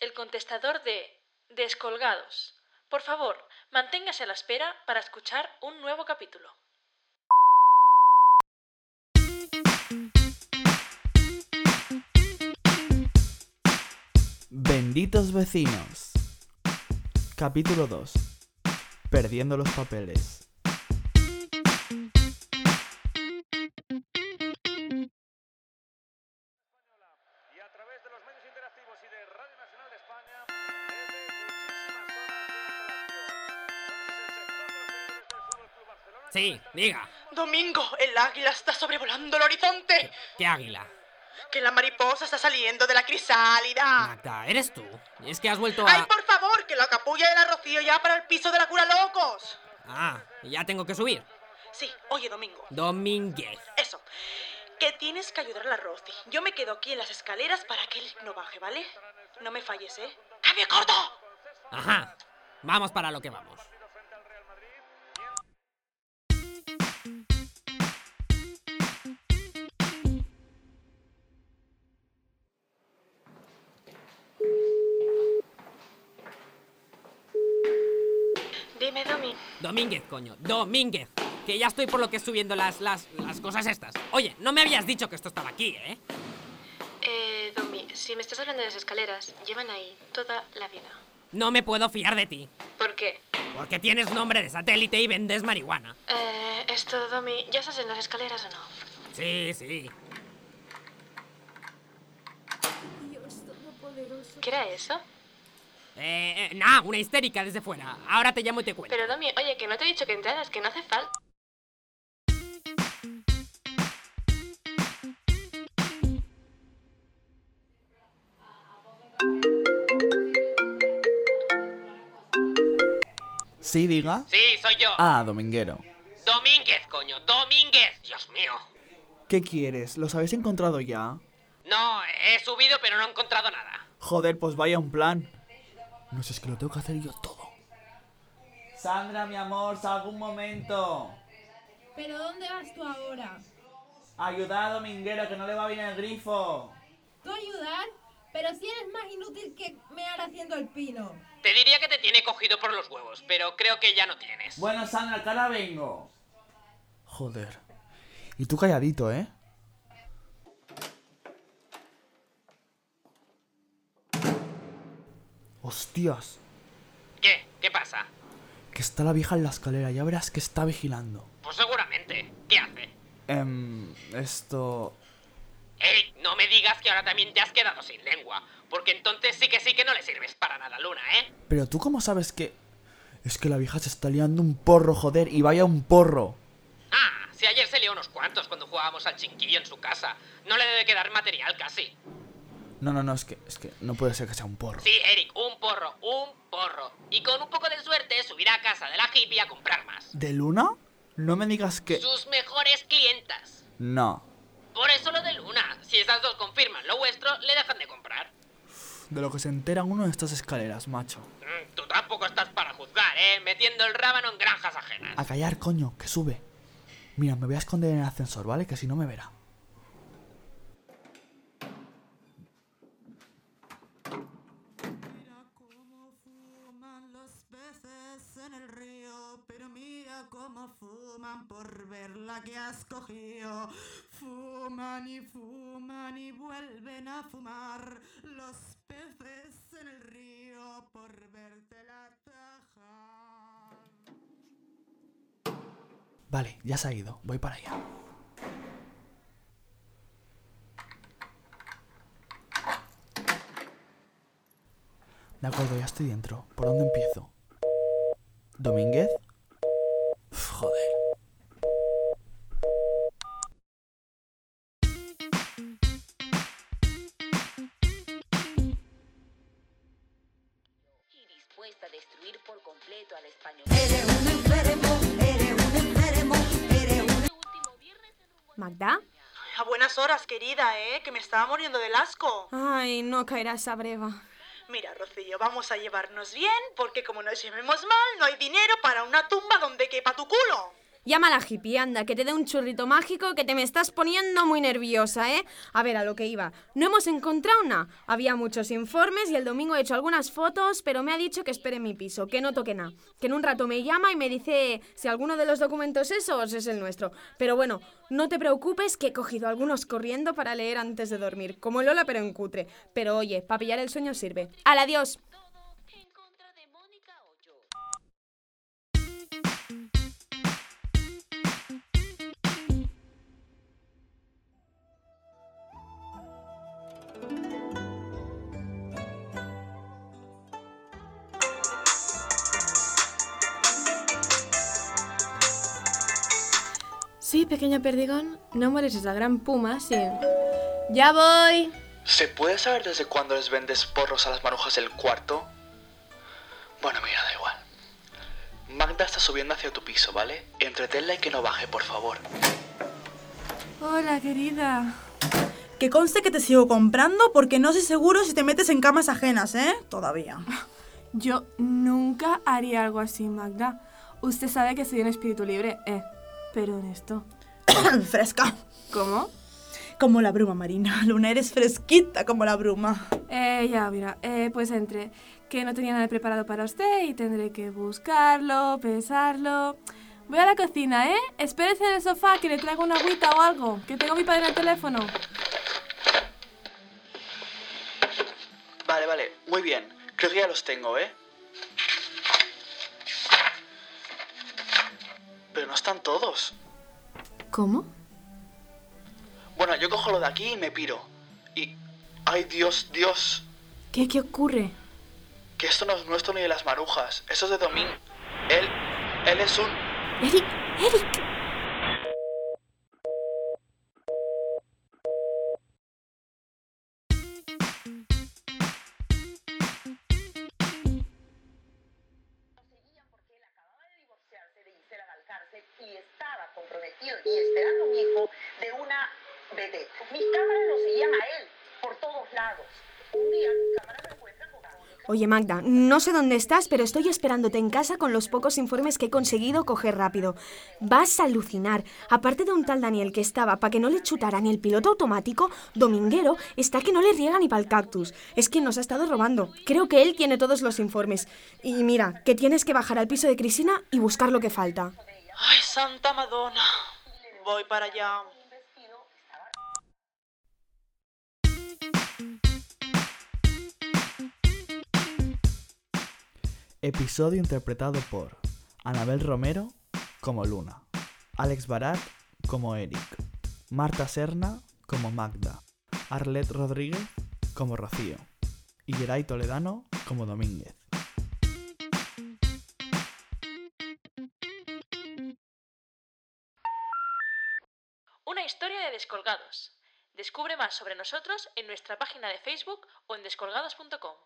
el contestador de Descolgados. Por favor, manténgase a la espera para escuchar un nuevo capítulo. Benditos vecinos. Capítulo 2. Perdiendo los papeles. Sí, diga. Domingo, el águila está sobrevolando el horizonte. ¿Qué águila? Que la mariposa está saliendo de la crisálida. ¿eres tú? Es que has vuelto a... ¡Ay, por favor! Que la capulla de la Rocío ya para el piso de la cura locos. Ah, ya tengo que subir. Sí, oye, Domingo. Domínguez. Eso. Que tienes que ayudar a la Rosy. Yo me quedo aquí en las escaleras para que él no baje, ¿vale? No me falles, ¿eh? ¡Cambio corto! Ajá. Vamos para lo que vamos. Domínguez, coño. Domínguez. Que ya estoy por lo que subiendo las, las, las cosas estas. Oye, no me habías dicho que esto estaba aquí, ¿eh? Eh, Domi, si me estás hablando de las escaleras, llevan ahí toda la vida. No me puedo fiar de ti. ¿Por qué? Porque tienes nombre de satélite y vendes marihuana. Eh, esto, Domi, ¿ya estás en las escaleras o no? Sí, sí. ¿Qué era eso? Eh, eh, nah, una histérica desde fuera. Ahora te llamo y te cuento. Pero, Domi, oye, que no te he dicho que entraras, que no hace falta. Sí, diga. Sí, soy yo. Ah, dominguero. Domínguez, coño. Domínguez. Dios mío. ¿Qué quieres? ¿Los habéis encontrado ya? No, he subido pero no he encontrado nada. Joder, pues vaya un plan. No sé, es que lo tengo que hacer yo todo. Sandra, mi amor, salgo un momento. ¿Pero dónde vas tú ahora? Ayuda a Dominguero, que no le va bien el grifo. ¿Tú ayudar? Pero si eres más inútil que mear haciendo el pino. Te diría que te tiene cogido por los huevos, pero creo que ya no tienes. Bueno, Sandra, que ahora vengo. Joder. Y tú calladito, ¿eh? Hostias. ¿Qué? ¿Qué pasa? Que está la vieja en la escalera, ya verás que está vigilando. Pues seguramente. ¿Qué hace? Em, esto... Eric, no me digas que ahora también te has quedado sin lengua, porque entonces sí que sí que no le sirves para nada, Luna, ¿eh? Pero tú cómo sabes que... Es que la vieja se está liando un porro, joder, y vaya un porro. Ah, si ayer se lió unos cuantos cuando jugábamos al chinquillo en su casa. No le debe quedar material casi. No, no, no, es que, es que no puede ser que sea un porro. Sí, Eric, porro, un porro. Y con un poco de suerte subirá a casa de la hippie a comprar más. ¿De Luna? No me digas que... Sus mejores clientas. No. Por eso lo de Luna. Si esas dos confirman lo vuestro, le dejan de comprar. De lo que se entera uno de estas escaleras, macho. Mm, Tú tampoco estás para juzgar, ¿eh? Metiendo el rábano en granjas ajenas. A callar, coño, que sube. Mira, me voy a esconder en el ascensor, ¿vale? Que si no me verá. Mira cómo fuman los peces en el río, pero mira cómo fuman por ver la que has cogido. Fuman y fuman y vuelven a fumar los peces en el río por verte la taja. Vale, ya se ha ido. Voy para allá. De acuerdo, ya estoy dentro. ¿Por dónde empiezo? ¿Domínguez? Uf, joder. y dispuesta a destruir por completo al español. Eres un enfermo, eres un enfermo, eres un ¿Magda? A buenas horas, querida, ¿eh? Que me estaba muriendo del asco. Ay, no caerá esa breva. Mira, Rocío, vamos a llevarnos bien, porque como nos llevemos mal, no hay dinero para una tumba donde quepa tu culo. Llama a la hippie, anda, que te dé un churrito mágico que te me estás poniendo muy nerviosa, ¿eh? A ver, a lo que iba. No hemos encontrado nada. Había muchos informes y el domingo he hecho algunas fotos, pero me ha dicho que espere en mi piso, que no toque nada. Que en un rato me llama y me dice si alguno de los documentos esos es el nuestro. Pero bueno, no te preocupes que he cogido algunos corriendo para leer antes de dormir, como Lola pero en cutre. Pero oye, para pillar el sueño sirve. ¡Al adiós! Pequeño perdigón, no molestes la gran puma, sí. ¡Ya voy! ¿Se puede saber desde cuándo les vendes porros a las marujas del cuarto? Bueno, mira, da igual. Magda está subiendo hacia tu piso, ¿vale? Entretenla y que no baje, por favor. Hola, querida. Que conste que te sigo comprando porque no sé seguro si te metes en camas ajenas, ¿eh? Todavía. Yo nunca haría algo así, Magda. Usted sabe que soy un espíritu libre, eh. Pero en esto. Fresca. ¿Cómo? Como la bruma marina. Luna, eres fresquita como la bruma. Eh, ya, mira. Eh, pues entre que no tenía nada preparado para usted y tendré que buscarlo, pesarlo. Voy a la cocina, ¿eh? Espérese en el sofá que le traigo una agüita o algo. Que tengo a mi padre en el teléfono. Vale, vale, muy bien. Creo que ya los tengo, ¿eh? Pero no están todos. ¿Cómo? Bueno, yo cojo lo de aquí y me piro. Y... ¡Ay, Dios, Dios! ¿Qué, qué ocurre? Que esto no es nuestro ni de las marujas. Eso es de Domín. Él... Él es un... Eric, Eric. Oye, Magda, no sé dónde estás, pero estoy esperándote en casa con los pocos informes que he conseguido coger rápido. Vas a alucinar. Aparte de un tal Daniel que estaba para que no le chutara ni el piloto automático, Dominguero está que no le riega ni para el cactus. Es quien nos ha estado robando. Creo que él tiene todos los informes. Y mira, que tienes que bajar al piso de Cristina y buscar lo que falta. Ay, Santa Madonna. Voy para allá. Episodio interpretado por Anabel Romero como Luna, Alex Barat como Eric, Marta Serna como Magda, Arlet Rodríguez como Rocío y Geray Toledano como Domínguez. Una historia de descolgados. Descubre más sobre nosotros en nuestra página de Facebook o en descolgados.com.